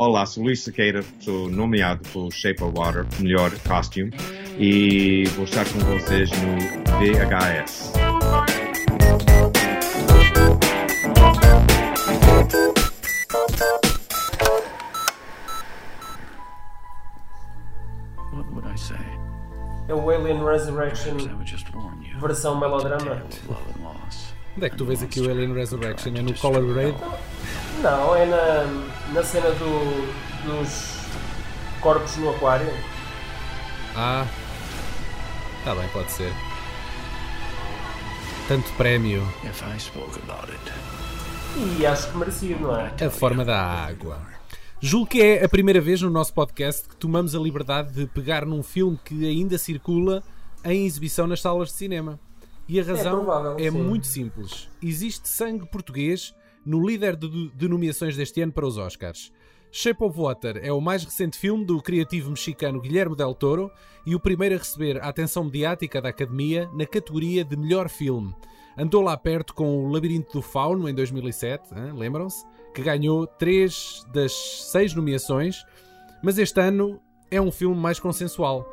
Olá, sou Luís Sequeira, sou nomeado pelo Shape of Water, melhor costume, e vou estar com vocês no VHS. What would I say? É o Alien Resurrection Perhaps I would just warn you. versão melodrama. Onde é que tu vês aqui o Alien Resurrection? É no Color Grade? Não, é na, na cena do, dos corpos no aquário. Ah, tá bem, pode ser. Tanto prémio. E acho que merecido, não é? A forma da água. Julgo que é a primeira vez no nosso podcast que tomamos a liberdade de pegar num filme que ainda circula em exibição nas salas de cinema. E a razão provável, é muito simples. Existe sangue português no líder de, nomeações deste ano para os Oscars. Shape of Water é o mais recente filme do criativo mexicano Guilherme Del Toro e o primeiro a receber a atenção mediática da Academia na categoria de melhor filme. Andou lá perto com o Labirinto do Fauno em 2007, hein, lembram-se? Que ganhou três das seis nomeações, mas este ano é um filme mais consensual.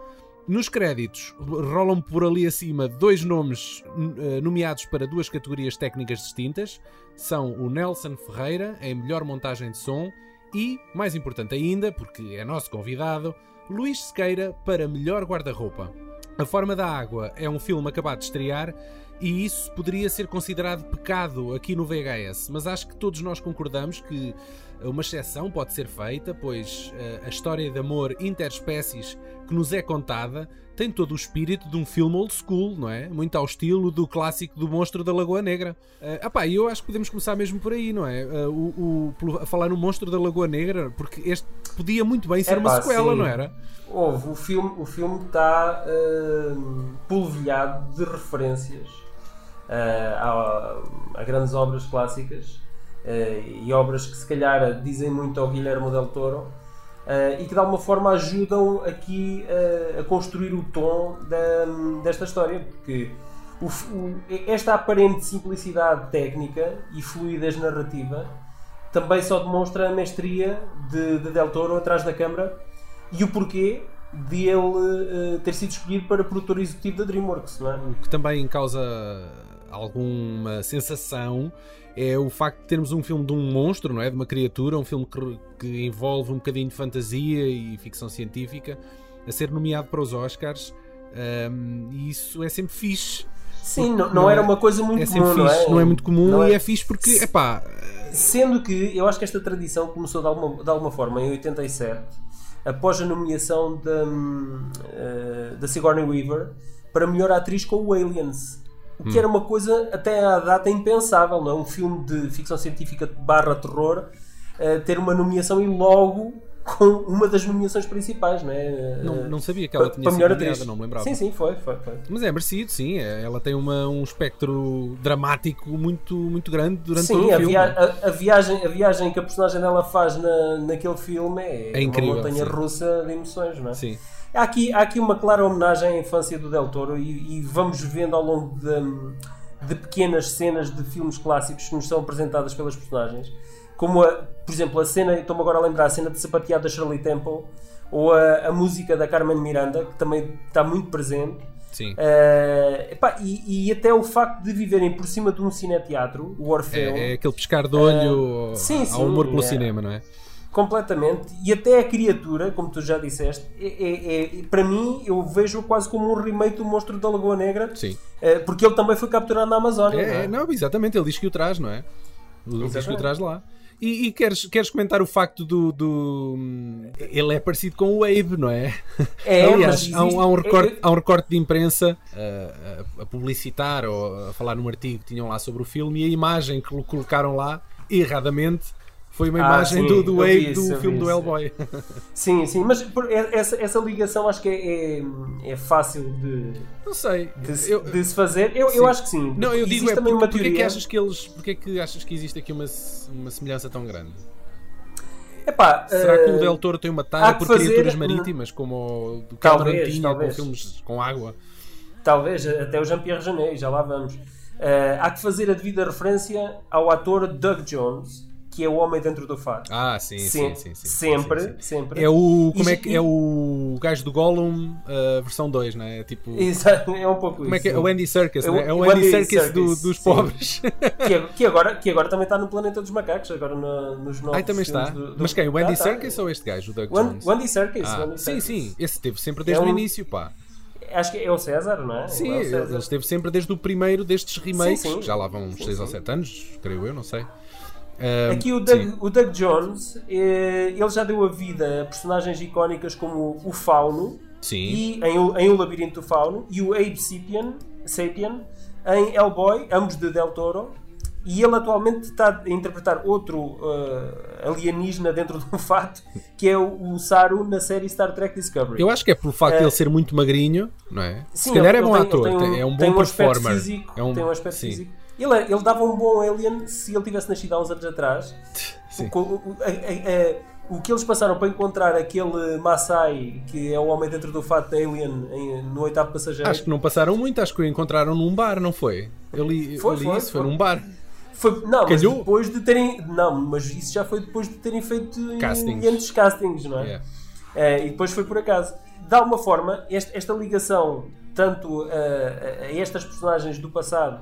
Nos créditos rolam por ali acima dois nomes eh, nomeados para duas categorias técnicas distintas. São o Nelson Ferreira em melhor montagem de som e, mais importante ainda, porque é nosso convidado, Luís Sequeira para melhor guarda-roupa. A Forma da Água é um filme acabado de estrear e isso poderia ser considerado pecado aqui no VHS, mas acho que todos nós concordamos que uma exceção pode ser feita, pois eh, a história de amor interespécies que nos é contada tem todo o espírito de um filme old school, não é? Muito ao estilo do clássico do Monstro da Lagoa Negra. Uh, apá, e eu acho que podemos começar mesmo por aí, não é? Uh, o, o- a falar no Monstro da Lagoa Negra, porque este podia muito bem ser uma Epá, sequela, sim. não era? Houve, o filme o filme está hum, polvilhado de referências ah, a, a grandes obras clássicas ah, e obras que se calhar dizem muito ao Guilherme Del Toro ah, e que de alguma forma ajudam aqui ah, a construir o tom da- desta história porque o o- esta aparente simplicidade técnica e fluidez narrativa também só demonstra a mestria de, de Del Toro atrás da câmara e o porquê de ele eh, ter sido escolhido para produtor executivo da DreamWorks, não é? O que também causa alguma sensação é o facto de termos um filme de um monstro, não é? De uma criatura, um filme que, que envolve um bocadinho de fantasia e ficção científica, a ser nomeado para os Oscars. Ahm, e isso é sempre fixe. Sim, não, Não não é- era uma coisa muito é comum, fixe, não é? muito comum Não e é- é fixe porque, epá, Sendo que eu acho que esta tradição começou de alguma, de alguma forma em 87, após a nomeação da, hum, eh, da Sigourney Weaver para melhor atriz com o Aliens. O que era uma coisa até à data impensável, não é? Um filme de ficção científica barra terror eh, ter uma nomeação e logo com uma das nomeações principais, não é? não, Eh, não sabia que ela tinha sido nomeada, não me lembrava. Sim, sim, foi, foi, foi. Mas é merecido, sim. é- Ela tem uma, um espectro dramático muito, muito grande durante todo Sim, o a, filme. via- a- a viagem, a viagem que a personagem dela faz na, naquele filme é, É incrível, uma montanha sim. russa de emoções, não é? Sim. Há aqui, há aqui uma clara homenagem à infância do Del Toro e, e vamos vendo ao longo de, de pequenas cenas de filmes clássicos que nos são apresentadas pelas personagens. Como, a, por exemplo, a cena, estou-me agora a lembrar, a cena de sapateado da Shirley Temple ou a, a música da Carmen Miranda, que também está muito presente. Sim. Eh, epá, e, e até o facto de viverem por cima de um cineteatro, o Orfeu, É, é aquele pescar de olho Ah, sim, ao sim, humor pelo é. cinema, não é? Completamente. E até a criatura, como tu já disseste, é, é- é- para mim eu vejo quase como um remake do Monstro da Lagoa Negra, Sim. eh, porque ele também foi capturado na Amazónia. não É, é? é, não, exatamente, ele diz que o traz, não é? Ele diz que o traz lá. E, e queres, queres comentar o facto do, do- Ele é parecido com o Abe, não é? É, Aliás, há, um, há um recorte, é- há um recorte de imprensa uh, a, a publicitar ou a falar num artigo que tinham lá sobre o filme e a imagem que lo- colocaram lá, erradamente, foi uma Ah, imagem sim, do, do isso, do filme do. Hellboy. Sim, sim, mas é- essa, essa ligação acho que é, é, é fácil de, Não sei. de, se- eu, de se fazer. Eu, Sim. eu acho que sim. não, eu Existe digo é também porque, uma porque é que teoria. achas que eles. Porque é que achas que existe aqui uma, uma semelhança tão grande? Epá, Será que o eh, Del Toro tem uma tara por fazer- criaturas marítimas, como o do Cameron Talvez, tinha talvez. com filmes com água? Talvez, até o Jean-Pierre Jeunet, já lá vamos. Eh, há que fazer a devida referência ao ator Doug Jones, que é o homem dentro do fato. Ah, sim, sim, sim, sim, sempre, sempre. É o. Como é que é o gajo do Gollum, uh, versão 2, não é? Tipo. Exato, é um pouco Como é isso. que é? O Andy Serkis, É o- é? É o Andy Serkis do- Serkis, dos pobres. que, é- agora, que agora também está no Planeta dos Macacos, agora no- nos novos Ai, também está. Mas quem? O Andy Tá, tá. Serkis ou este gajo, o Doug Jones? o Andy Serkis. Ah, sim, sim. Esse teve sempre desde É o início, pá. Acho que é o César, não é? Sim, é o ele César. ele esteve sempre desde o primeiro destes remakes, Sim, sim. que já lá vão uns Sim, 6 ou sim. 7 anos, creio eu, não sei. Ah, Aqui o. Doug, o Doug Jones, eh, ele já deu a vida a personagens icónicas como o Fauno, Sim. e em, o- em O Labirinto do Fauno, e o Abe Sapien, Sapien em Hellboy, ambos de Del Toro. E ele atualmente está a interpretar outro eh, alienígena dentro de um fato, que é o, o Saru na série Star Trek Discovery. Eu acho que é pelo facto de É. ele ser muito magrinho, não é? Sim, Se calhar ele- é bom ator, um- é um bom performer. Físico, é um, Tem um aspecto sim. físico. Ele, é- ele dava um bom alien se ele tivesse nascido há uns anos atrás. Sim. O, o- a- a- a- o que eles passaram para encontrar aquele Maasai, que é o homem dentro do fato de Alien, em- no oitavo passageiro, Acho que não passaram muito, acho que o encontraram num bar, não foi? Eu li, Foi, eu li foi, isso, foi, foi. num bar. foi, não, mas depois de terem. Não, mas isso já foi depois de terem feito Castings. antes castings, não é? Yeah. Eh, e depois foi por acaso. De alguma forma, este- esta ligação, tanto a, a estas personagens do passado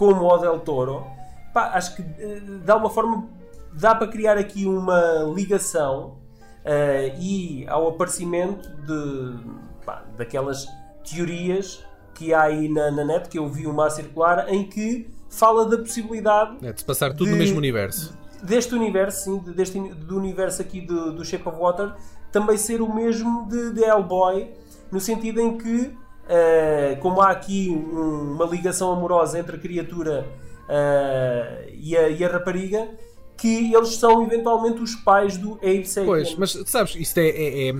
como ao Del Toro, pá, acho que eh, de alguma forma dá para criar aqui uma ligação eh, e ao aparecimento de, pá, daquelas teorias que há aí na, na net, que eu vi uma a circular, em que fala da possibilidade É, de se passar tudo no De- mesmo universo. deste universo, sim, de- deste, do universo aqui do, do Shape of Water, também ser o mesmo de, de Hellboy, no sentido em que, eh, como há aqui um- uma ligação amorosa entre a criatura eh, e, a, e a rapariga, que eles são eventualmente os pais do Abe Sapien. Pois, mas sabes, isto é. é- é-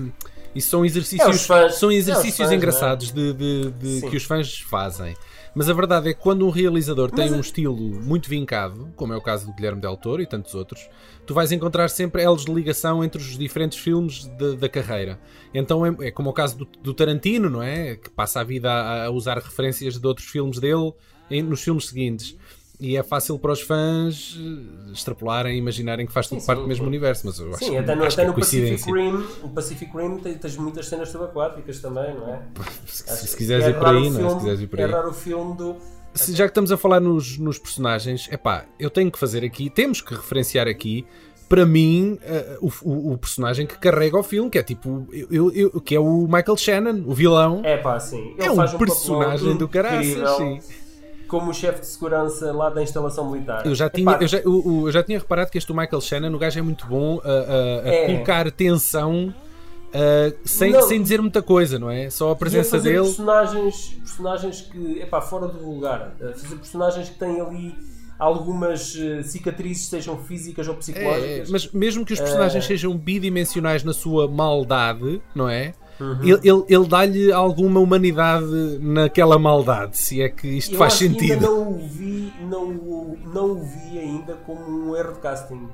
isso são É exercícios, os fãs. são É os exercícios fãs, engraçados de, de- de- Sim. que os fãs fazem. Mas a verdade é que quando um realizador tem um estilo muito vincado, como é o caso do Guilherme Del Toro e tantos outros, tu vais encontrar sempre elos de ligação entre os diferentes filmes de- da carreira. Então é, é como o caso do, do Tarantino, não é? Que passa a vida a, a usar referências de outros filmes dele em- nos filmes seguintes. E é fácil para os fãs eh, extrapolarem e imaginarem que faz tudo Sim, parte sim. do mesmo universo, mas eu acho, Sim, até no, acho até é no Pacific. Rim, o Pacific Rim tens muitas cenas subaquáticas também, não é? Se, Acho se quiseres é ir por aí, não é? Se quiseres ir por É aí. raro o filme do. Se- já que estamos a falar nos, nos personagens, epá, eu tenho que fazer aqui, temos que referenciar aqui, para mim, eh, o, o- personagem que carrega o filme, que é tipo, eu, eu- que é o Michael Shannon, o vilão. É pá, sim. Ele É um faz um personagem do caraças, sim. Como chefe de segurança lá da instalação militar. Eu já, tinha, Epá, eu, já, o- eu já tinha reparado que este Michael Shannon, o gajo é muito bom a, a- a É. colocar tensão ah, sem, Não. sem dizer muita coisa, não é? Só a presença fazer dele. Personagens, personagens que, epá, fora do vulgar. eh, Fazer personagens que têm ali algumas eh, cicatrizes, sejam físicas ou É, psicológicas. mas mesmo que os personagens É. sejam bidimensionais na sua maldade, não é? Uhum. Ele, ele, ele dá-lhe alguma humanidade naquela maldade, se é que isto Eu faz sentido. Ainda não o vi, não, não o vi ainda como um erro de casting.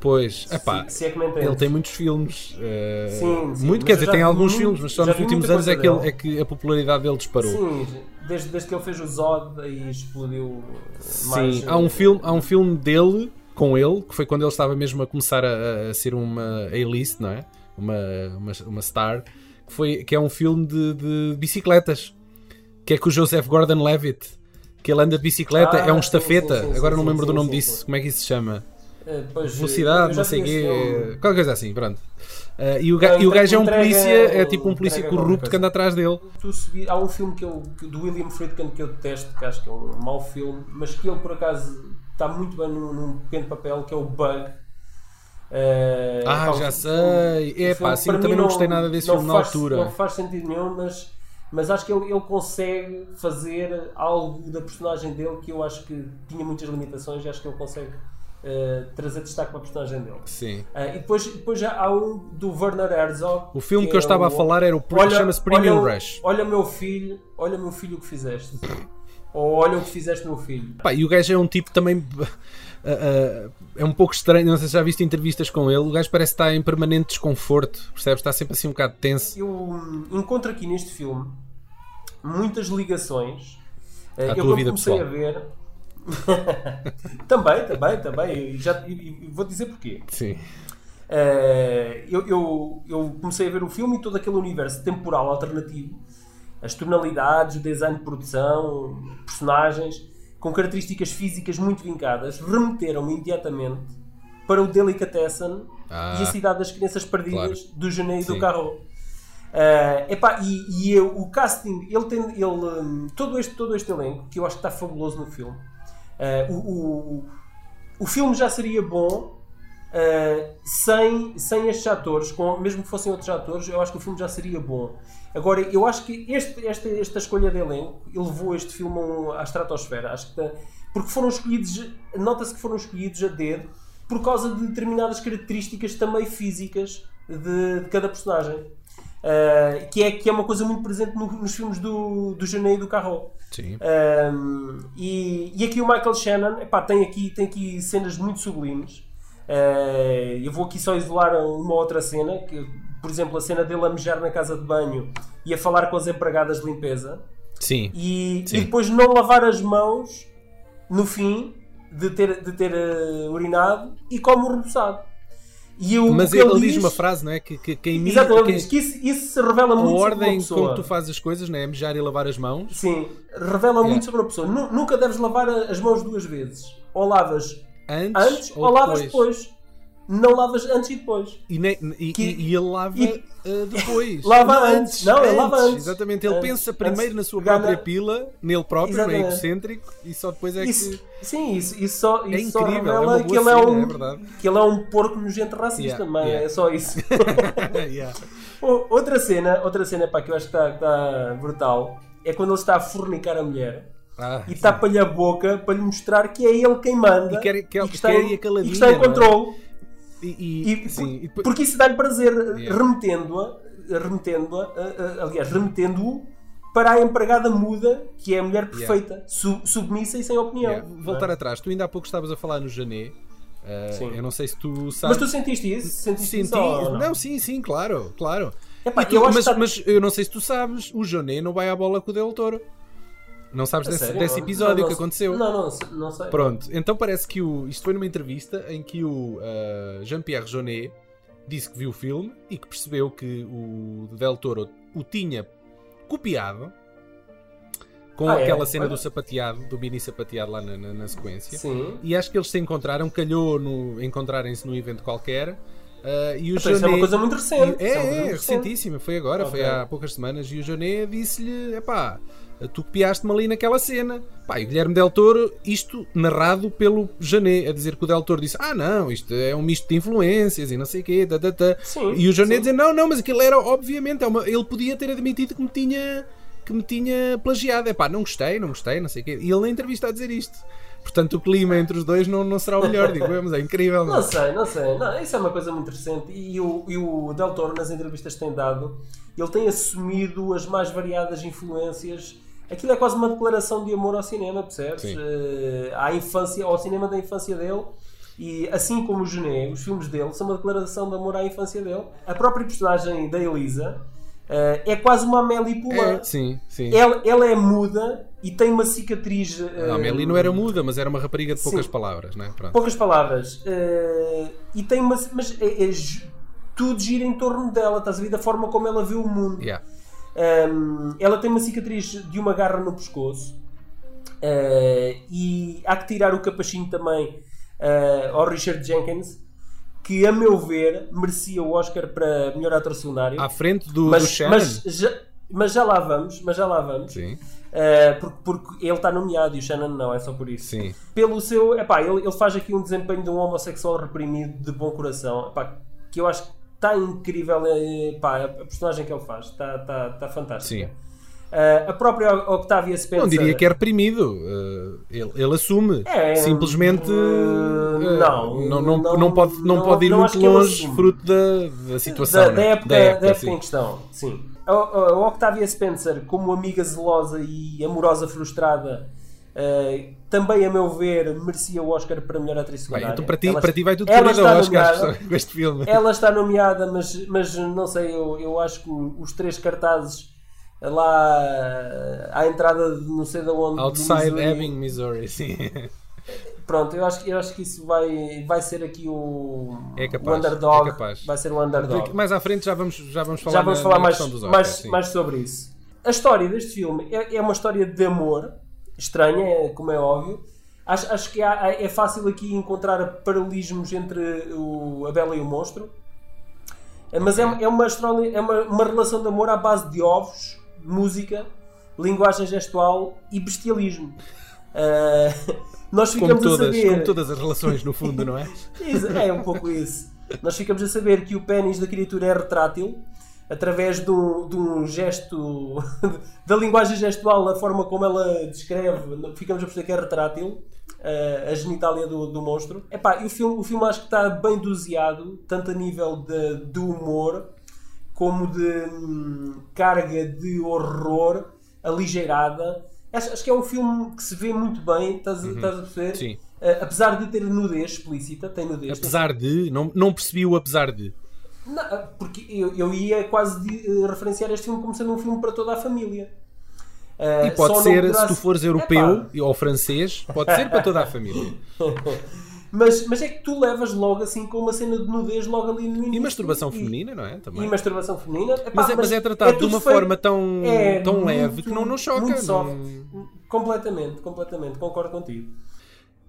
Pois, epá, se, se é ele tem muitos filmes. eh, Sim, sim, muito, quer dizer, tem alguns filmes, mas só nos últimos anos é que, ele- é que a popularidade dele disparou. Sim, desde, desde que ele fez o Zod e explodiu eh, mais. Sim, há um, eh, filme, há um filme dele, com ele, que foi quando ele estava mesmo a começar a, a ser uma A-list, não é? Uma, uma, uma star, que, foi, que é um filme de, de bicicletas, que é com o Joseph Gordon-Levitt, que ele anda de bicicleta, Ah, é um estafeta, sim, sim, agora sim, não lembro sim, do nome disso, como é que isso se chama? eh, pois, Velocidade, não sei o quê, qualquer coisa assim, pronto. Ah, e, o ga- e o gajo é um entrega- polícia, é tipo um polícia corrupto que anda atrás dele. Tu subi- há um filme que eu, que- do William Friedkin que eu detesto, que acho que é um mau filme, mas que ele por acaso está muito bem num, num pequeno papel, que é o Bug. Eh, Ah, já sei. o É pá, sim, para também não gostei nada desse filme na faz- altura. Não faz sentido nenhum, mas, mas acho que ele, ele consegue fazer algo da personagem dele que eu acho que tinha muitas limitações e acho que ele consegue eh, trazer destaque para a personagem dele. Sim. Ah, e depois, depois já há um do Werner Herzog. O filme que, é eu estava o- a falar era o Pre- chama-se Premium olha, Rush. Olha meu filho, olha meu filho o que fizeste. Ou olha o que fizeste meu filho. Pá, e o gajo é um tipo também. ah, ah, é um pouco estranho, não sei se já viste entrevistas com ele. O gajo parece estar em permanente desconforto, percebes? Está sempre assim um bocado tenso. Eu hum, encontro aqui neste filme muitas ligações. À eu quando vida comecei pessoal. a ver, também, também, também. E, já, e- e vou dizer porquê. Sim. Eh, eu, eu, eu comecei a ver o filme e todo aquele universo temporal alternativo, as tonalidades, o design de produção, personagens, com características físicas muito vincadas, remeteram-me imediatamente para o Delicatessen Ah. e a Cidade das Crianças Perdidas Claro. do Janeiro e do. Carro. Eh, epá, e e eu- o casting, ele tem, ele, hum, todo, este, todo este elenco, que eu acho que está fabuloso no filme. Eh, o, o, o filme já seria bom eh, sem, sem estes atores, com, mesmo que fossem outros atores, eu acho que o filme já seria bom. Agora, eu acho que este, esta, esta escolha de elenco elevou este filme a à estratosfera. Acho que porque foram escolhidos, nota-se que foram escolhidos a dedo por causa de determinadas características também físicas de, de cada personagem. Eh, que, é, que é uma coisa muito presente no- nos filmes do, do Janeiro e do Carro. Sim. E, e aqui o Michael Shannon epá, tem, aqui, tem aqui cenas muito sublimes. Uh, eu vou aqui só isolar uma outra cena, que, por exemplo, a cena dele a mejar na casa de banho e a falar com as empregadas de limpeza Sim. e, Sim. e depois não lavar as mãos no fim de ter, de ter uh, urinado e como reboçado. E eu, Mas o que ele, diz uma frase, não é? Que, que mira. Exatamente, ele quem- diz que isso, isso se revela a muito sobre ordem pessoa. como tu fazes as coisas, não é? Mejar e lavar as mãos. Sim, revela Yeah. muito sobre uma pessoa. Nu- Nunca deves lavar a- as mãos duas vezes. Ou lavas Antes, antes ou, lavas depois. Não lavas antes e depois. E, ne- e- Que- e- e ele lava uh, depois. Lava Não, antes. Não, ele lava antes. Exatamente. Ele Antes. pensa primeiro Antes. na sua própria na- pila, nele próprio, não é Exatamente. egocêntrico, e só depois é Isso, que. sim, isso, isso só, É só incrível, é revela que ele é, cena, um, é que ele é um porco nojento racista, Yeah, também. yeah. É só isso. Yeah. Outra cena, outra cena pá, que eu acho que está, está brutal é quando ele está a fornicar a mulher. Ah, E tapa-lhe a boca para lhe mostrar que é ele quem manda E quer- quer- e que está, quer em, e que está em é? controle. E, e- sim, e depois- porque isso dá-lhe prazer, Yeah. remetendo-a, remetendo-a, a- a- aliás, remetendo-o para a empregada muda, que é a mulher perfeita, su- submissa e sem opinião. yeah, voltar não é? atrás, tu ainda há pouco estavas a falar no Jané. uh, eu não sei se tu Mas sabes. tu sentiste isso? Sentiste Senti... isso ou não? sim, sim, claro, claro. Epá, tu- eu mas, que mas eu não sei se tu sabes, o Jané não vai à bola com o Del Toro. Não sabes desse, desse episódio não, que não- aconteceu? Não, não, não sei. Pronto, então parece que o. Isto foi numa entrevista em que o uh, Jean-Pierre Jeunet disse que viu o filme e que percebeu que o Del Toro o tinha copiado com Ah, é? aquela cena Olha. do sapateado, do mini sapateado lá na, na- na sequência. Sim. E acho que eles se encontraram, calhou no encontrarem-se num evento qualquer. uh, e o Então, isso é uma coisa muito recente. É, é, recente. recentíssima, foi agora, foi Ok. há poucas semanas. E o Joné disse-lhe: epá, tu copiaste-me ali naquela cena. Pá, e o Guilherme Del Toro, isto narrado pelo Jané, a dizer que o Del Toro disse: ah, não, isto é um misto de influências e não sei o quê. tá, tá, tá." Sim, e o sim. dizer: não, não, mas aquilo era, obviamente, é uma- ele podia ter admitido que me tinha. Que me tinha plagiado, é pá, não gostei, não gostei, não sei o quê. E ele na entrevista a dizer isto. Portanto, o clima entre os dois não, não será o melhor, digo mas é incrível. Não Não? sei, não sei. Não, isso é uma coisa muito recente. E o, e o Del Toro, nas entrevistas que tem dado, ele tem assumido as mais variadas influências. Aquilo é quase uma declaração de amor ao cinema, percebes? Sim. Eh, à infância, ao cinema da infância dele. E assim como o Gené, os filmes dele são uma declaração de amor à infância dele. A própria personagem da Elisa eh, é quase uma Amélie Poulain. É, sim, sim. Ela, ela é muda e tem uma cicatriz. eh, A Amélie não era muda, mas era uma rapariga de poucas Sim. palavras, não é? Pronto. Poucas palavras. Eh, e tem uma. Mas é, é tudo gira em torno dela, estás a ver? Da forma como ela vê o mundo. Yeah. Um, ela tem uma cicatriz de uma garra no pescoço. Uh, e há que tirar o capachinho também uh, ao Richard Jenkins, que a meu ver merecia o Oscar para melhor ator secundário. À frente do, do mas, Shannon. mas, já, mas já lá vamos, mas já lá vamos. Sim, Uh, porque, porque ele está nomeado e o Shannon não, é só por isso sim. pelo seu. Epá, ele, ele faz aqui um desempenho de um homossexual reprimido de bom coração, epá, que eu acho que está incrível. Epá, a personagem que ele faz está tá, tá fantástica. Sim. Uh, a própria Octavia Spencer. Não diria que é reprimido. uh, ele, ele assume. É, Simplesmente. uh, não, não, não, não, não pode, não não- pode ir muito longe, fruto da, da situação. da, né? da época, Da época, da época em questão, sim. A, a- a Octavia Spencer, como amiga zelosa e amorosa frustrada, uh, também, a meu ver, merecia o Oscar para melhor atriz Bem, secundária. então para ti, Ela- para ti vai tudo ela está ao Oscar nomeada. com este filme. Ela está nomeada, mas, mas não sei, eu, eu acho que os três cartazes lá à entrada de não sei de onde. Outside Missouri. Ebbing, Missouri, sim. Pronto, eu acho, que- eu acho que isso vai, vai ser aqui o, É capaz, o underdog. é capaz. Vai ser o underdog. Mais à frente já vamos, já vamos falar, Já vamos na- falar na mais, dos mais, mais sobre isso. A história deste filme é, é uma história de amor, estranha, é- como é óbvio. Acho, acho que há- é fácil aqui encontrar paralelismos entre o, a Bela e o Monstro. É, Mas é, é, uma, é uma, uma relação de amor à base de ovos, música, linguagem gestual e bestialismo. Ah, nós Como ficamos a todas, saber. como todas as relações, no fundo, não é? É um pouco isso. Nós ficamos a saber que o pênis da criatura é retrátil através de um, de um gesto da linguagem gestual, a forma como ela descreve, ficamos a perceber que é retrátil eh, a genitália do, do monstro. Epá, e o filme, o filme acho que está bem doseado, tanto a nível de, de humor como de hum, carga de horror aligeirada. Acho, acho que é um filme que se vê muito bem, estás, a- estás a perceber? Uhum. Sim. Eh, apesar de ter nudez explícita, tem nudez. Apesar de, não, não percebi o apesar de. Não, porque eu, eu ia quase de- eh, referenciar este filme como sendo um filme para toda a família. Eh, E pode ser, se tu fores europeu Epá, ou francês, pode ser para toda a família. mas, mas é que tu levas logo assim com uma cena de nudez logo ali no início. E masturbação E- feminina, não é? Também. E masturbação feminina. Epá, Mas é, mas é tratado de tudo uma feito- forma tão, é tão muito- leve que não, não choca. Muito soft. não- Completamente, completamente. Concordo contigo.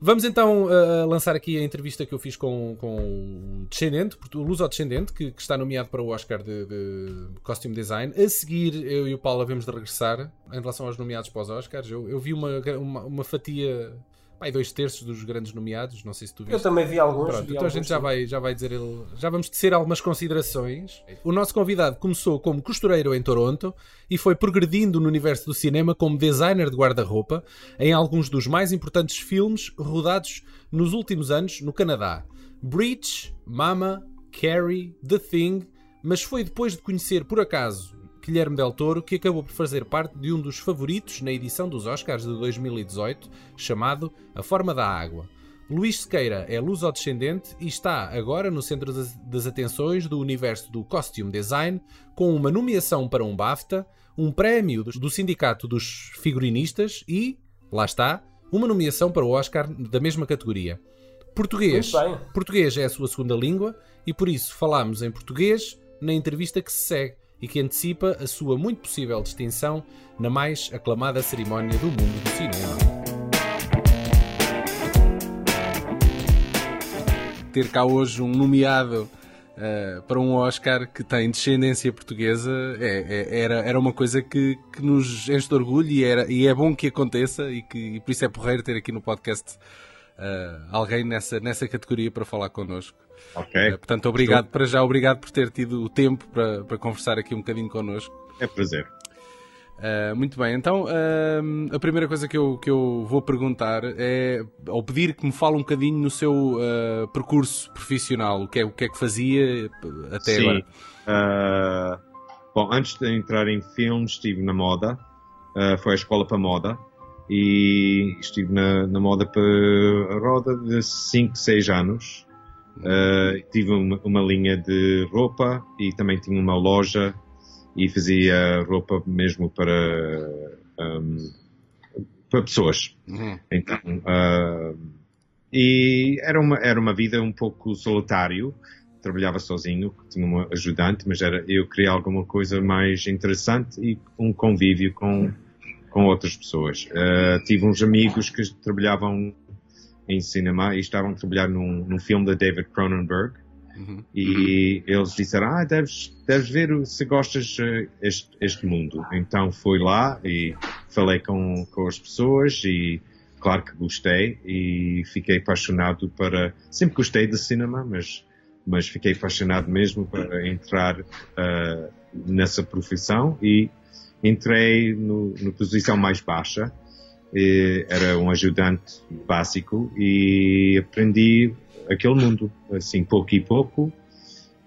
Vamos então uh, lançar aqui a entrevista que eu fiz com, com o Descendente, o Luso-Descendente, que, que está nomeado para o Oscar de, de Costume Design. A seguir, eu e o Paulo havemos de regressar em relação aos nomeados para os Oscars. Eu, eu vi uma, uma, uma fatia, pá, dois terços dos grandes nomeados, não sei se tu viste. Eu também vi alguns. Pronto, vi então a alguns, gente já vai, já vai dizer ele, já vamos tecer algumas considerações. O nosso convidado começou como costureiro em Toronto e foi progredindo no universo do cinema como designer de guarda-roupa em alguns dos mais importantes filmes rodados nos últimos anos no Canadá. Breach, Mama, Carrie, The Thing, mas foi depois de conhecer por acaso Guilherme Del Toro que acabou por fazer parte de um dos favoritos na edição dos Oscars de 2018, chamado A Forma da Água. Luís Sequeira é luso-descendente e está agora no centro das, atenções do universo do costume design, com uma nomeação para um BAFTA, um prémio do, Sindicato dos Figurinistas e, lá está, uma nomeação para o Oscar da mesma categoria. Português. Português é a sua segunda língua e por isso falamos em português na entrevista que se segue e que antecipa a sua muito possível distinção na mais aclamada cerimónia do mundo do cinema. ter cá hoje um nomeado uh, para um Oscar que tem descendência portuguesa é, é- era, era uma coisa que, que nos enche de orgulho e, era, e é bom que aconteça e, que, e por isso é porreiro ter aqui no podcast uh, alguém nessa, nessa categoria para falar connosco. Ok. Uh, portanto, obrigado para já, obrigado por ter tido o tempo para, para conversar aqui um bocadinho connosco. É prazer. Uh, muito bem, então uh, a primeira coisa que eu, que eu vou perguntar é, ou pedir que me fale um bocadinho no seu uh, percurso profissional, o que, é, o que é que fazia até Sim. agora. Bom, antes de entrar em filmes, estive na moda. Foi a escola para moda. E estive na, na moda para a roda de 5, 6 anos. Ah, tive uma, uma linha de roupa e também tinha uma loja e fazia roupa mesmo para, ahm, para pessoas. Uhum. Então, ah, e era uma, era uma vida um pouco solitário. Trabalhava sozinho, tinha uma ajudante, mas era, eu queria alguma coisa mais interessante e um convívio com, com outras pessoas. Ah, tive uns amigos que trabalhavam em cinema e estavam a trabalhar num, num filme de David Cronenberg. Uhum. E eles disseram, ah, deves, deves ver se gostas eh, este, este mundo. Então fui lá e falei com, com as pessoas e claro que gostei e fiquei apaixonado para... Sempre gostei de cinema, mas, mas fiquei apaixonado mesmo para entrar ah, nessa profissão e entrei na posição mais baixa. E era um ajudante básico e aprendi aquele mundo, assim, pouco e pouco,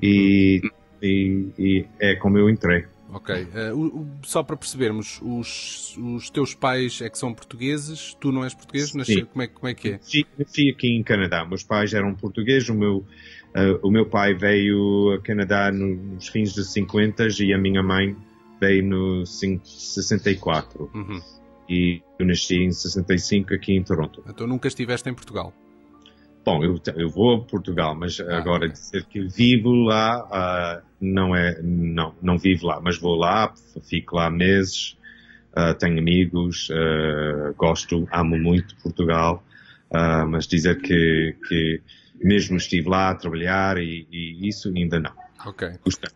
e, e, e é como eu entrei. Ok, Uh, só para percebermos, os, os teus pais é que são portugueses, tu não és português, Sim. como, é, como é que é? Nasci, nasci aqui em Canadá. Meus pais eram portugueses. O meu, ah, o meu pai veio a Canadá no- nos fins dos 50 e a minha mãe veio no cin- 64 Uhum. E eu nasci em 65 aqui em Toronto. Então nunca estiveste em Portugal. Bom, eu, eu vou a Portugal, mas agora ok. dizer que vivo lá ah, não é, não, não vivo lá, mas vou lá, fico lá meses, ah, tenho amigos, ah, gosto, amo muito Portugal, ah, mas dizer que, que mesmo estive lá a trabalhar e, e isso ainda não. Ok. Gostei.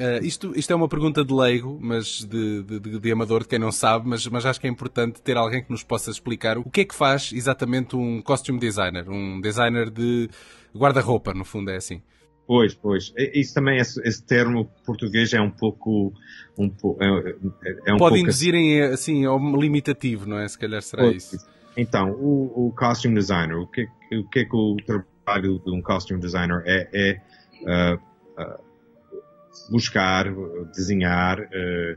Uh, isto, isto é uma pergunta de leigo, mas de, de, de- amador, de quem não sabe, mas, mas acho que é importante ter alguém que nos possa explicar o que é que faz exatamente um costume designer, um designer de guarda-roupa, no fundo é assim. Pois, pois. E- Isso também, esse, esse termo português é um pouco, um, po- é, é um Pode pouco induzir em, assim, ao limitativo, não é? Se calhar será Pois. isso. Então, o, o costume designer, o que, o que é que o trabalho de um costume designer é? É ah, ah, buscar, desenhar, ah,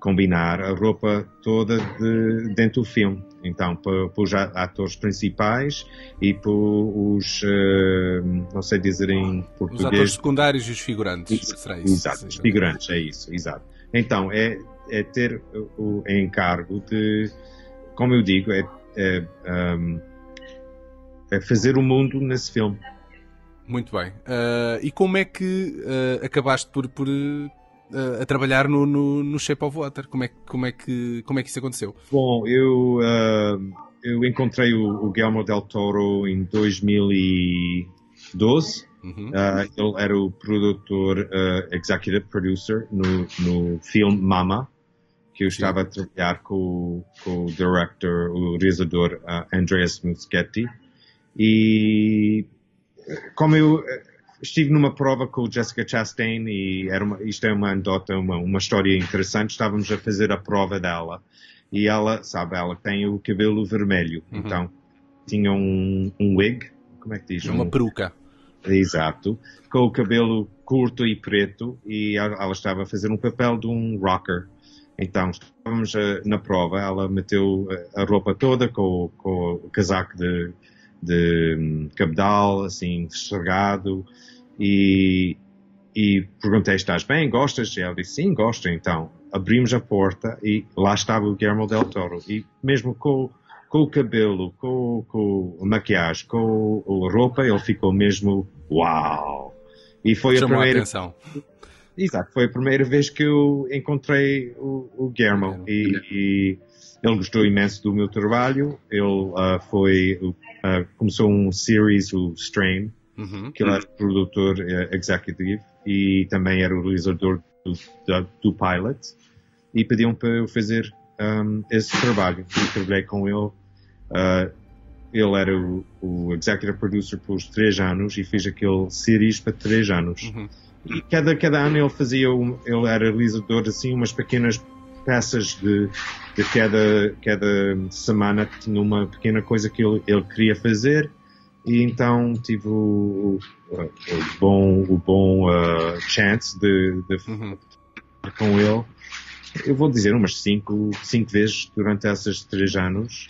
combinar a roupa toda de, dentro do filme. Então, para, para os atores principais e para os, ah, não sei dizer em Os atores português, secundários e os figurantes, será isso? Exato, os figurantes, é isso, exato. Então, é, é ter o, o encargo de, como eu digo, é, é, um, é fazer o mundo nesse filme. Muito bem. Uh, e como é que uh, acabaste por, por uh, a trabalhar no, no, no Shape of Water? Como é, que- como, é que, como é que isso aconteceu? Bom, eu, eu encontrei o, o Guillermo del Toro em 2012. Uhum. Uh, ele era o produtor, executive producer no, no filme Mama, que eu estava a trabalhar com, o- com o director, o realizador Andreas Muschietti. E como eu eh, estive numa prova com o Jessica Chastain e era uma, isto é uma anedota, uma, uma história interessante, estávamos a fazer a prova dela e ela, sabe, ela tem o cabelo vermelho, Uhum. então tinha um, um wig, como é que diz? Uma Um- peruca. Exato. Com o cabelo curto e preto e ela estava a fazer um papel de um rocker. Então estávamos eh, na prova, ela meteu eh, a roupa toda com, com o casaco de, de hum, cabedal, assim, estragado e, e perguntei, estás bem? Gostas? E ela disse, sim, gosto. Então abrimos a porta e lá estava o Guillermo del Toro e mesmo com com o cabelo, com, com a maquiagem, com a roupa, ele ficou mesmo uau! E foi a Chamou a primeira, atenção. exato, foi a primeira vez que eu encontrei o, o Guillermo e, e ele gostou imenso do meu trabalho. Ele ah, foi, ah, começou um series, o Strain, Uhum. que ele era produtor eh, executive e também era o realizador do, da- do pilot e pediam para eu fazer um, esse trabalho e trabalhei com ele Uh, ele era o, o executive producer por três anos e fez aquele series para três anos Uhum. e cada, cada ano ele fazia um, ele era realizador assim umas pequenas peças de, de cada, cada semana tinha uma pequena coisa que ele, ele queria fazer e então tive o, o, o bom, o bom uh, chance de, de Uhum. com ele. Eu vou dizer umas cinco, cinco vezes durante esses três anos,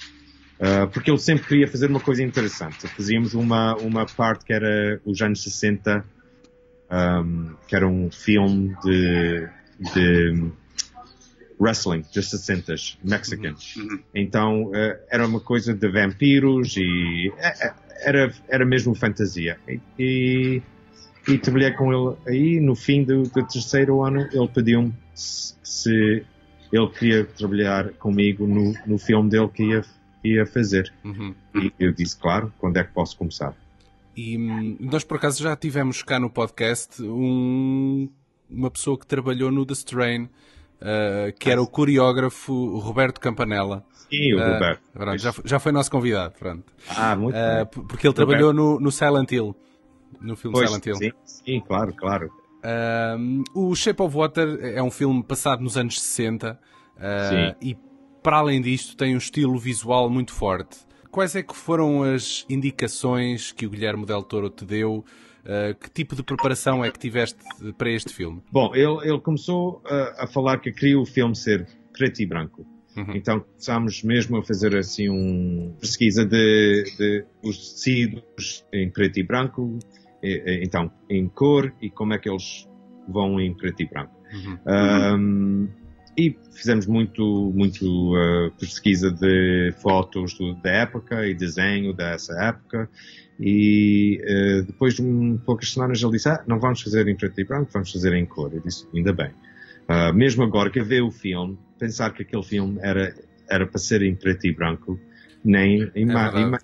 uh, porque ele sempre queria fazer uma coisa interessante. Fazíamos uma, uma parte que era os anos 60, um, que era um filme de, de wrestling, de 60, Mexican. Então uh, era uma coisa de vampiros e eh, eh, era, era mesmo fantasia. E, e, trabalhei com ele aí. No fim do, do terceiro ano, ele pediu-me se, se ele queria trabalhar comigo no, no filme dele que ia, ia fazer. Uhum. E eu disse, claro, quando é que posso começar? E hum, nós, por acaso, já tivemos cá no podcast um- uma pessoa que trabalhou no The Strain, uh, que era o coreógrafo Roberto Campanella. Sim, o Uh, Roberto. pronto, já, foi- já foi nosso convidado, pronto. Ah, muito Uh, bem. porque ele trabalhou no, no Silent Hill. No filme Pois, Silent Hill. sim, sim, claro, claro. O Shape of Water é um filme passado nos anos 60 uh, Sim. e, para além disto, tem um estilo visual muito forte. Quais é que foram as indicações que o Guilherme Del Toro te deu? Uh, que tipo de preparação é que tiveste para este filme? Bom, ele, ele começou a, a falar que queria o filme ser preto e branco. Uhum. Então começámos mesmo a fazer assim uma pesquisa de, de os tecidos em preto e branco, e- e- então em cor e como é que eles vão em preto e branco. Uhum. Um, e fizemos muito, muito uh, pesquisa de fotos do, da época e desenho dessa época. E uh, depois de um, poucas semanas ele disse: ah, não vamos fazer em preto e branco, vamos fazer em cor. Eu disse: ainda bem. Uh, mesmo agora que ver o filme, pensar que aquele filme era, era para ser em preto e branco, nem em É ma- verdade. em ma-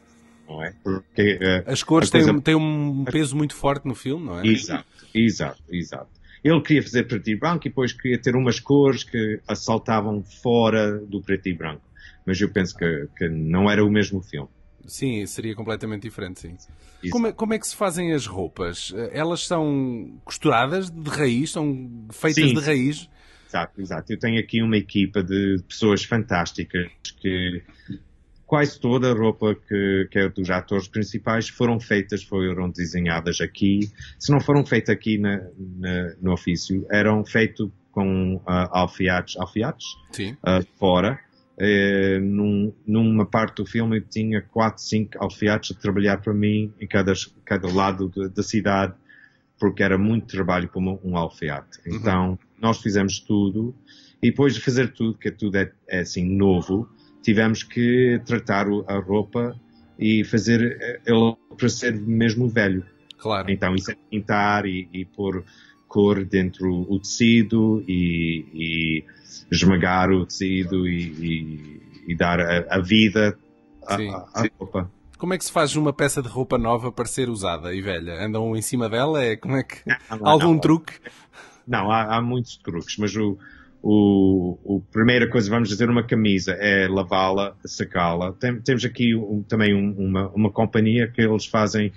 não é? Porque, uh, As cores coisa- têm, têm um peso muito forte no filme, não é? Exato, exato, exato. Ele queria fazer preto e branco e depois queria ter umas cores que assaltavam fora do preto e branco. Mas eu penso que, que não era o mesmo filme. Sim, seria completamente diferente, sim. Como é, como é que se fazem as roupas? Elas são costuradas de raiz? São feitas Sim. de raiz? Exato, exato. Eu tenho aqui uma equipa de pessoas fantásticas que quase toda a roupa que, que é dos atores principais foram feitas, foram desenhadas aqui. Se não foram feitas aqui na, na- no ofício, eram feitos com ah, alfaiates, alfaiates Sim. ah, fora. Eh, num- numa parte do filme eu tinha quatro, cinco alfaiates a trabalhar para mim em cada, cada lado da- da cidade, porque era muito trabalho para um, um alfaiate. Então, nós fizemos tudo, e depois de fazer tudo, que tudo é, é assim novo, tivemos que tratar a roupa e fazer eh, ele para ser mesmo velho. Claro. Então, isso é pintar e, e pôr cor dentro o tecido e, e esmagar o tecido e, e- e dar a, a vida à, roupa. Como é que se faz uma peça de roupa nova para ser usada e velha? Andam em cima dela? É, como é que... Não, Algum não, truque? Não, há, há muitos truques, mas o, o, o primeira coisa, vamos dizer, uma camisa é lavá-la, secá-la. Tem- temos aqui um- também um- uma, uma companhia que eles fazem,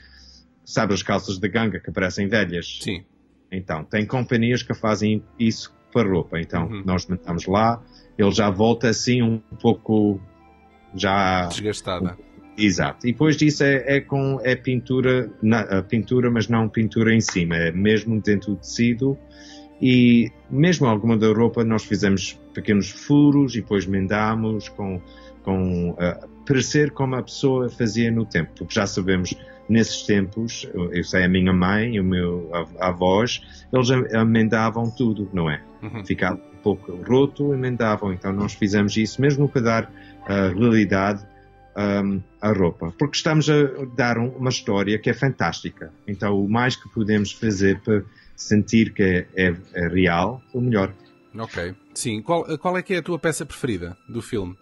sabe, as calças de ganga que parecem velhas. Sim. Então, tem companhias que fazem isso para roupa. Então, Uhum. nós mandamos lá, ele já volta assim um pouco já Desgastada. exato. E depois disso é, é com é pintura, na, pintura, mas não pintura em cima, é mesmo dentro do tecido. E mesmo alguma da roupa nós fizemos pequenos furos e depois mendamos com com ah, parecer como a pessoa fazia no tempo, porque já sabemos nesses tempos, eu sei a minha mãe e o meu av- avós, eles am- amendavam tudo, não é? Uhum. Ficava um pouco roto, emendavam. Então nós fizemos isso mesmo para dar ah, realidade à roupa, porque estamos a dar um- uma história que é fantástica. Então o mais que podemos fazer para sentir que é, é- é real, o melhor. Ok. Sim. Qual, qual é que é a tua peça preferida do filme?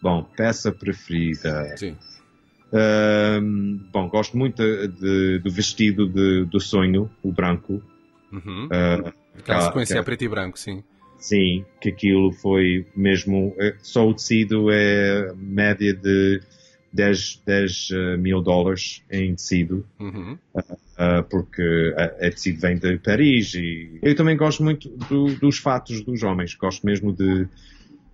Bom, peça preferida. Sim. Ahm, bom, gosto muito de- do vestido de- do sonho, o branco. Uhum. Ah, Aquela ah, sequência ok. a preto e branco, sim. Sim, que aquilo foi mesmo. eh, Só o tecido é média de 10, 10 eh, mil dólares em tecido, Uhum. ah, porque a, a tecido vem de Paris. E eu também gosto muito do- dos fatos dos homens. Gosto mesmo de.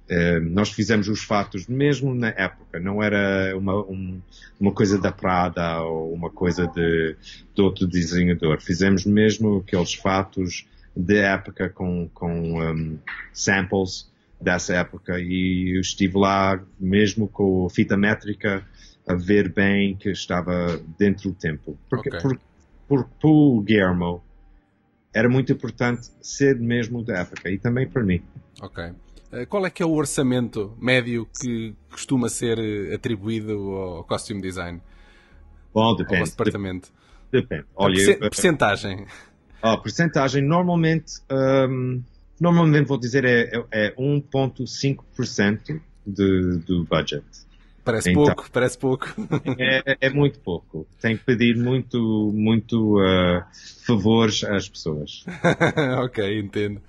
Eh, nós fizemos os fatos mesmo na época, não era uma, um- uma coisa da Prada ou uma coisa de, de outro desenhador. Fizemos mesmo aqueles fatos de época com, com um, samples dessa época e eu estive lá mesmo com a fita métrica a ver bem que estava dentro do tempo. Porque Ok. por, por, por o Guillermo era muito importante ser mesmo da época e também para mim. Ok. Eh, Qual é que é o orçamento médio que costuma ser eh, atribuído ao costume design? Bom, Ao depende. vosso departamento? depende. Olha, perce- eu- percentagem. A porcentagem normalmente, hum, normalmente vou dizer é, é 1.5% de, do budget. Parece Então. pouco, parece pouco. É, é muito pouco. Tem que pedir muito, muito uh, favores às pessoas. ok, entendo.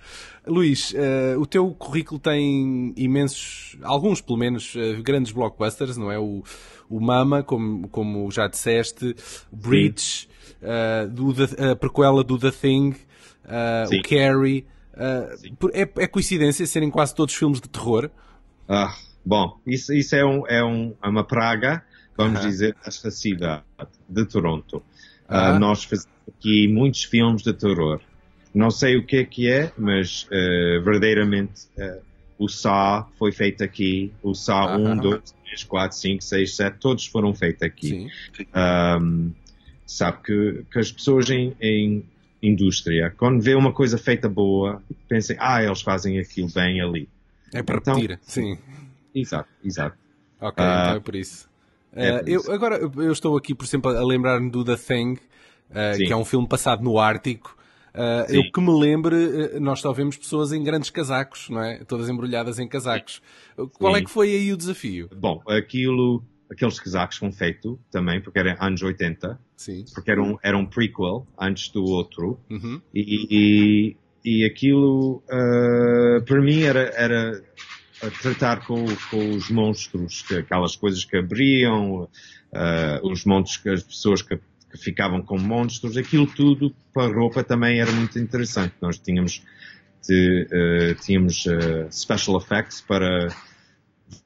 Luís, eh, o teu currículo tem imensos, alguns pelo menos, eh, grandes blockbusters, não é? O, o Mama, como, como já disseste, eh, do The- a prequela do The Thing, o Carrie. é, é coincidência serem quase todos filmes de terror? Ah, bom, isso, isso é, um, é, um, é uma praga, vamos Aham. dizer, desta cidade de Toronto. Ah. Ah, nós fazemos aqui muitos filmes de terror. Não sei o que é que é, mas eh, verdadeiramente eh, o Saw foi feito aqui. O Saw Aham. 1, 2, 3, 4, 5, 6, 7, todos foram feitos aqui. Sim. Um, sabe que, que as pessoas em, em, indústria, quando vê uma coisa feita boa, pensem, ah, eles fazem aquilo bem ali. É para Então- repetir, sim. Exato, exato. Ok, Ah, então é por isso. é Eh, por eu, isso. agora, eu estou aqui, por exemplo, a lembrar-me do The Thing, Sim. que é um filme passado no Ártico. Sim. eu que me lembre, eh, nós só vemos pessoas em grandes casacos, não é? Todas embrulhadas em casacos. Qual é Sim. que foi aí o desafio? Bom, aquilo, aqueles casacos foram feitos também, porque era anos 80, Sim. porque era um, era um prequel antes do outro, Uhum. e, e, e aquilo, ah, para mim, era, era a tratar com, com os monstros, que, aquelas coisas que abriam, ah, os monstros, que as pessoas que, que ficavam com monstros, aquilo tudo para a roupa também era muito interessante. Nós tínhamos, de, ah, tínhamos ah, special effects para,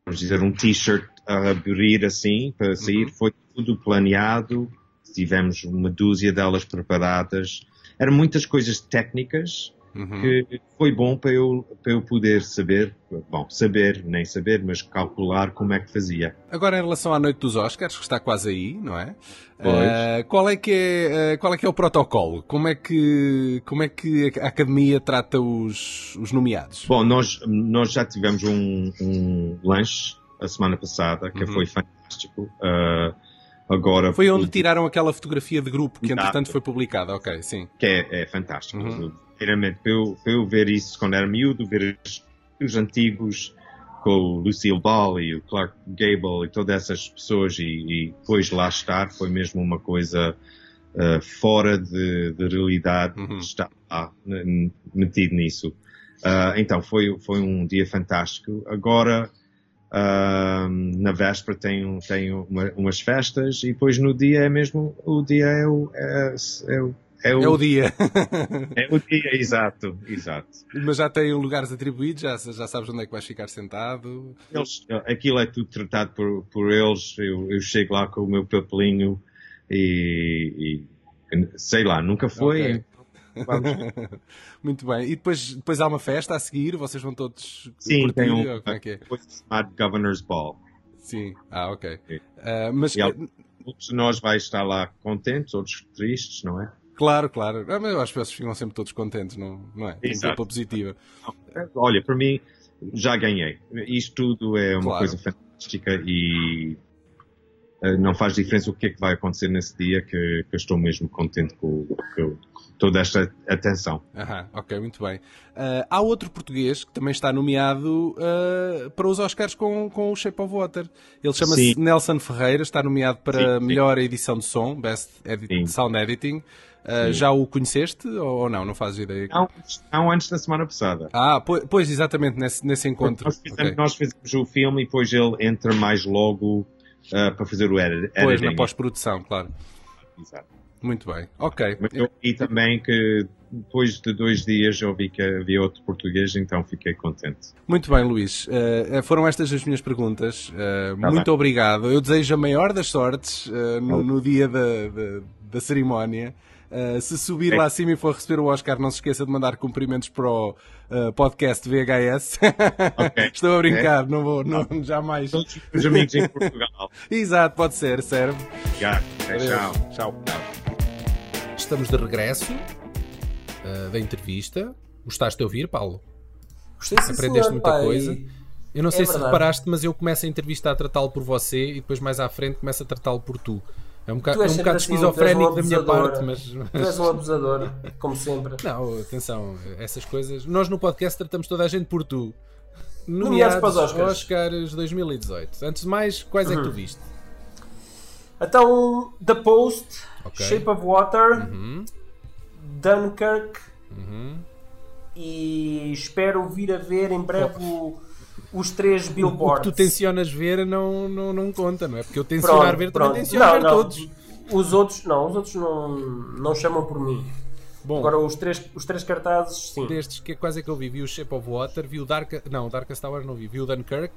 vamos dizer, um t-shirt a abrir assim, para sair, foi tudo planeado, tivemos uma dúzia delas preparadas. Eram muitas coisas técnicas Uhum. que foi bom para eu, para eu poder saber, bom, saber, nem saber, mas calcular como é que fazia. Agora, em relação à noite dos Oscars, que está quase aí, não é? Eh, qual, é que é eh, qual é que é o protocolo? Como é que, como é que a Academia trata os, os nomeados? Bom, nós, nós já tivemos um, um lanche a semana passada, que Uhum. foi fantástico. Ah, agora, Foi onde tiraram aquela fotografia de grupo que, entretanto, foi publicada. Ok, sim. que é, é fantástico. Uhum. Realmente, para eu, para eu ver isso quando era miúdo, ver os, os antigos com o Lucille Ball e o Clark Gable e todas essas pessoas e, e depois lá estar foi mesmo uma coisa ah, fora de, de realidade Uhum. estar lá metido nisso. Ah, então foi, foi um dia fantástico. Agora ah, na véspera tem, um- tem uma- umas festas e depois no dia é mesmo o dia é o, é, é o é o, É o dia. é o dia, exato, exato. Mas já tem lugares atribuídos, já, já sabes onde é que vais ficar sentado. Eles, aquilo é tudo tratado por, por eles. Eu, eu chego lá com o meu papelinho e, e sei lá, nunca foi. Ok. Vamos. Muito bem. E depois, depois há uma festa a seguir, vocês vão todos Sim, curtir? tem um ou como é que é? coisa chamada Governor's Ball. Sim. Ah, ok. Ah, mas, E de nós vai estar lá contentes, outros tristes, não é? Claro, claro. Ah, mas eu acho que vocês ficam sempre todos contentes, não, não é? Tem culpa positiva. Olha, para mim, já ganhei. Isto tudo é uma Claro. coisa fantástica e eh, não faz diferença o que é que vai acontecer nesse dia, que, que eu estou mesmo contente com, com toda esta atenção. Aham, ok, muito bem. Ah, há outro português que também está nomeado ah, para os Oscars com, com o Shape of Water. Ele chama-se. Nelson Ferreira, está nomeado para Sim, sim. melhor edição de som, Best edit-. Sound Editing. Sim. já o conheceste ou, não? Não fazes ideia? Não, não antes da semana passada. Ah, pois, pois, exatamente, nesse, nesse encontro. Nós fizemos, Ok. nós fizemos o filme e depois ele entra mais logo ah, para fazer o edit, Pois, editing. na pós-produção, claro. Exato. Muito bem. Ok. Mas eu vi também que depois de dois dias eu vi que havia outro português, então fiquei contente. Muito bem, Luís. Eh, foram estas as minhas perguntas. Eh, Tá muito bem. obrigado. Eu desejo a maior das sortes eh, no, no dia da, da, da cerimónia. Eh, se subir É. lá acima e for receber o Oscar, não se esqueça de mandar cumprimentos para o eh, podcast VHS. Ok. Estou a brincar, não vou, não, jamais. Todos os amigos em Portugal. Exato, pode ser, serve. Já, tchau. Tchau. Estamos de regresso ah, da entrevista. Gostaste de ouvir, Paulo? Gostei, sim, Aprendeste senhor, muita pá, coisa. Eu não sei se verdade. reparaste, mas eu começo a entrevista a tratá-lo por você e depois mais à frente começo a tratá-lo por tu. É um bocado, é um bocado assim, esquizofrénico da minha parte, mas. Tu és um abusador, como sempre. Não, atenção, essas coisas. Nós no podcast tratamos toda a gente por tu. Nomeados Nomeados para os Oscars. Oscars 2018. Antes de mais, quais é que Uhum. tu viste? Então, The Post, Ok. Shape of Water, Uhum. Dunkirk Uhum. e espero vir a ver em breve os três O billboards. que tu tensionas ver não, não, não conta, não é? Porque eu tencionar Pronto, ver pronto. também tenciono Não, ver não. todos. Os outros, não, os outros não, não chamam por mim. Bom, Agora os três, os três cartazes, sim. destes que quase é que eu vi, vi o Shape of Water, vi o Dark. Não, o Darkest Tower não vi, vi o Dunkirk,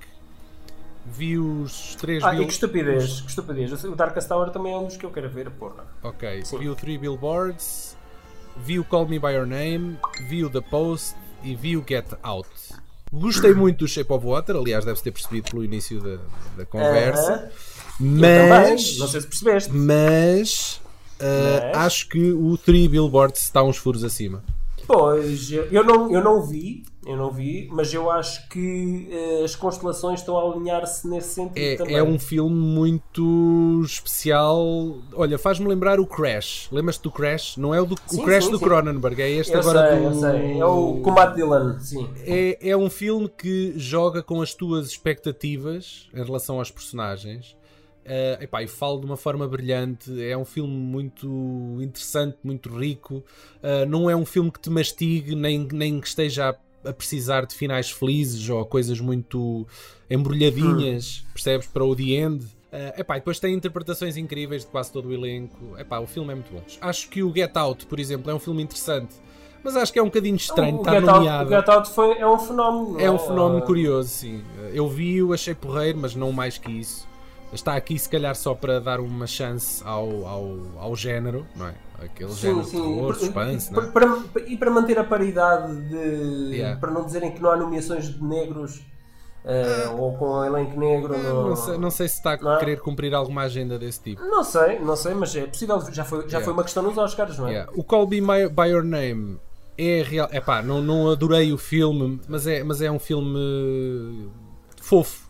vi os três Ah, e Bill- que estupidez, que estupidez. O Darkest Tower também é um dos que eu quero ver, porra. Ok, Sim. vi o Three Billboards, vi o Call Me By Your Name, vi o The Post e vi o Get Out. Gostei muito do Shape of Water, aliás, deve-se ter percebido pelo início da, da conversa. Eu também, Mas, não sei se percebeste. mas Uh, Mas- Acho que o Three Billboards está uns furos acima. Pois, eu não, eu não vi, eu não vi, mas eu acho que eh, as constelações estão a alinhar-se nesse sentido É, também. é um filme muito especial. Olha, faz-me lembrar o Crash. Lembras-te do Crash? Não é o, do, o Sim, Crash sim, do sim. Cronenberg, é este eu agora sei, do. eu sei. É o Combate Dylan, sim. É, é um filme que joga com as tuas expectativas em relação aos personagens. Eh, epá, e falo de uma forma brilhante. É um filme muito interessante, muito rico. Eh, não é um filme que te mastigue, nem, nem que esteja a, a precisar de finais felizes ou coisas muito embrulhadinhas, percebes? Para o The End. Eh, epá, depois tem interpretações incríveis de quase todo o elenco. Epá, o filme é muito bom. Acho que o Get Out, por exemplo, é um filme interessante. Mas acho que é um bocadinho estranho o, estar Get Out, nomeado. o Get Out foi, é um fenómeno. É um não fenómeno Ah, curioso, sim. Eu vi-o, achei porreiro, mas não mais que isso. Está aqui, se calhar, só para dar uma chance ao, ao, ao género, não é? Aquele Sim, género de sim. terror, suspense, não é? para, e para manter a paridade de. Yeah. Para não dizerem que não há nomeações de negros eh, ou com elenco negro. Ah, no- Não sei, não sei se está a Não é? querer cumprir alguma agenda desse tipo. Não sei, não sei, mas é possível. Já foi, já Yeah. foi uma questão nos Oscars, não é? Yeah. O Call Me My- By Your Name é real. Epá, não, não adorei o filme, mas é, mas é um filme fofo.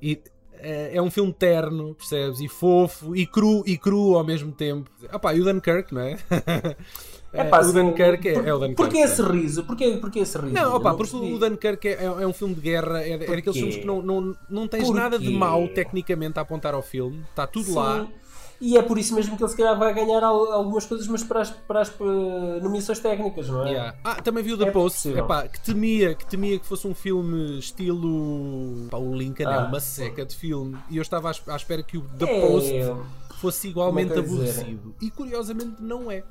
E é, é um filme terno, percebes? E fofo, e cru, e cru ao mesmo tempo. Epá, e o Dunkirk, não é? Epá, o sim, Dunkirk é, por- é o Dunkirk. Porquê esse riso? Porquê, porquê esse riso? Não, opa, porque percebi. o Dunkirk é, é um filme de guerra, é, é daqueles filmes que não, não, não tens Porquê? nada de mau tecnicamente a apontar ao filme, está tudo Sim. lá. E é por isso mesmo que ele se calhar vai ganhar al- algumas coisas, mas para as, para as eh, nomeações técnicas, não é? Yeah. Ah, também viu The É Post. Epá, que temia que temia que fosse um filme estilo. Pá, o Lincoln é Ah. uma seca de filme e eu estava à, es- à espera que o The É, Post fosse igualmente é aborrecido e curiosamente não é.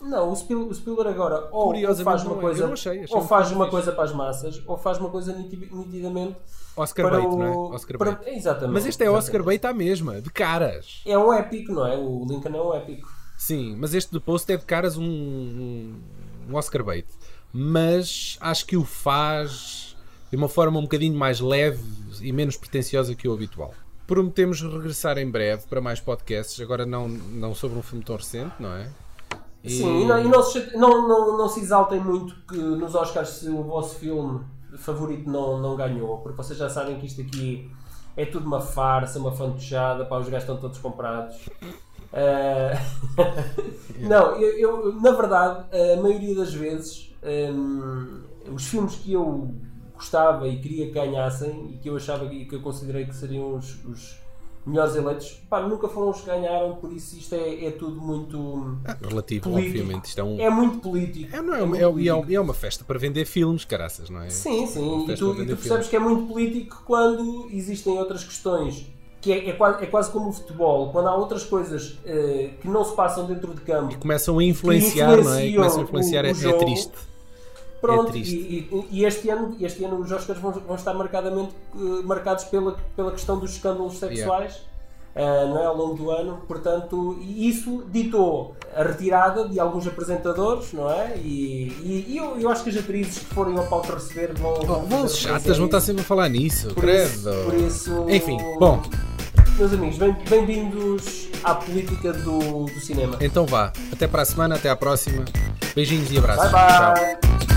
Não, o Spiel- o Spielberg agora ou, faz uma é. coisa, não achei, achei ou faz uma coisa para as massas, ou faz uma coisa niti- nitidamente Oscar para bait, o. não é? Oscar para- bait. Exatamente. Mas este é Oscar exatamente. bait à mesma, de caras. É um épico, não é? O Lincoln é um épico. Sim, mas este The Post é de caras um, um, um Oscar bait. Mas acho que o faz de uma forma um bocadinho mais leve e menos pretenciosa que o habitual. Prometemos regressar em breve para mais podcasts, agora não, não sobre um filme tão recente, não é? E- Sim, e, não, e não se, não, não, não se exaltem muito que nos Oscars se o vosso filme favorito não, não ganhou, porque vocês já sabem que isto aqui é tudo uma farsa, uma fantochada, pá, os gajos estão todos comprados. Ah, não, eu, eu, na verdade, a maioria das vezes, hum, os filmes que eu gostava e queria que ganhassem e que eu achava e que eu considerei que seriam os, os melhores eleitos, pá, nunca foram os que ganharam, por isso isto é, é tudo muito. Ah, relativo, político. obviamente. Isto é um. É muito político. É, não, é, é, e é, político. e é uma festa para vender filmes, caraças, não é? Sim, sim. E tu, e tu percebes que é muito político quando existem outras questões. Que é, é, quase, é quase como o futebol. Quando há outras coisas eh, que não se passam dentro de campo. Começam a influenciar, não é? influenciam Começam a influenciar, o- é, o é jogo. triste. Pronto, É triste. e, e- este, ano, este ano os Oscars vão, vão estar marcadamente eh, marcados pela, pela questão dos escândalos sexuais eh, não é, ao longo do ano. Portanto, e isso ditou a retirada de alguns apresentadores, não é? E, e- e eu, eu acho que as atrizes que forem ao palco receber vão. Oh, vão chatas, vão estar isso. sempre a falar nisso, Por isso, credo. por isso- Enfim, bom, Meus amigos, bem- bem-vindos à política do, do cinema. então vá. Até para a semana, até à próxima. Beijinhos e abraços. Bye Tchau. bye!